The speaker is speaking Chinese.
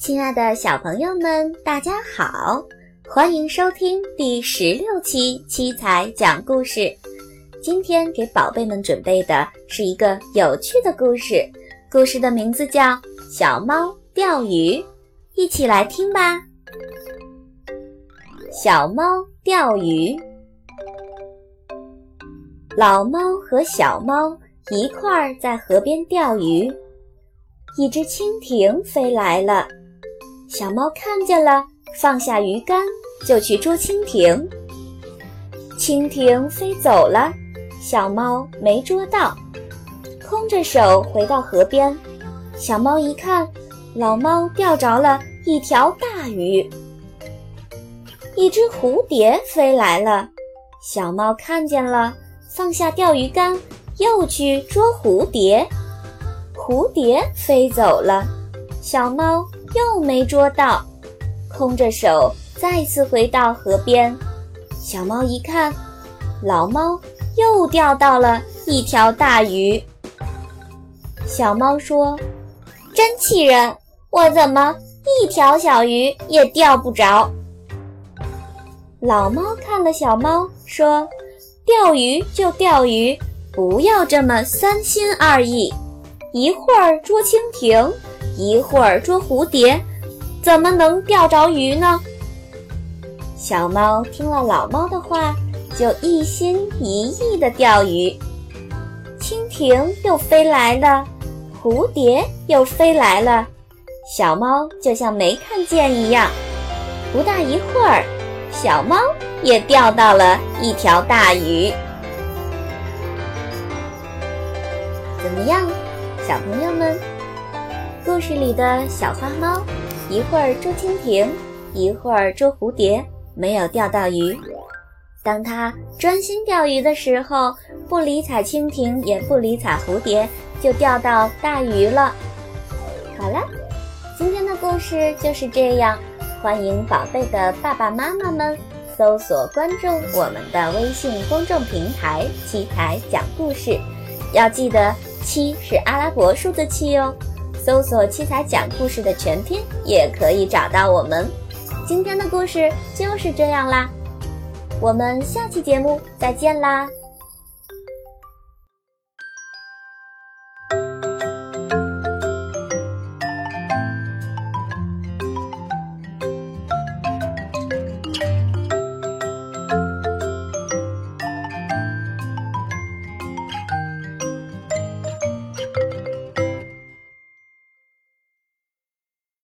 亲爱的小朋友们，大家好，欢迎收听第十六期七彩讲故事。今天给宝贝们准备的是一个有趣的故事，故事的名字叫《小猫钓鱼》，一起来听吧。小猫钓鱼，老猫和小猫一块儿在河边钓鱼。一只蜻蜓飞来了，小猫看见了，放下鱼竿就去捉蜻蜓。蜻蜓飞走了，小猫没捉到，空着手回到河边。小猫一看，老猫钓着了一条大鱼。一只蝴蝶飞来了，小猫看见了，放下钓鱼竿，又去捉蝴蝶。蝴蝶飞走了，小猫又没捉到，空着手再次回到河边。小猫一看，老猫又钓到了一条大鱼。小猫说：“真气人，我怎么一条小鱼也钓不着？”老猫看了小猫，说：“钓鱼就钓鱼，不要这么三心二意。”一会儿捉蜻蜓，一会儿捉蝴蝶，怎么能钓着鱼呢？小猫听了老猫的话，就一心一意地钓鱼。蜻蜓又飞来了，蝴蝶又飞来了，小猫就像没看见一样。不大一会儿，小猫也钓到了一条大鱼。怎么样？小朋友们，故事里的小花猫，一会儿捉蜻蜓，一会儿捉蝴蝶，没有钓到鱼。当它专心钓鱼的时候，不理睬蜻蜓，也不理睬蝴蝶，就钓到大鱼了。好了，今天的故事就是这样。欢迎宝贝的爸爸妈妈们搜索关注我们的微信公众平台“七彩讲故事”，要记得。七是阿拉伯数字七哦，搜索“七彩讲故事”的全拼也可以找到我们。今天的故事就是这样啦，我们下期节目再见啦。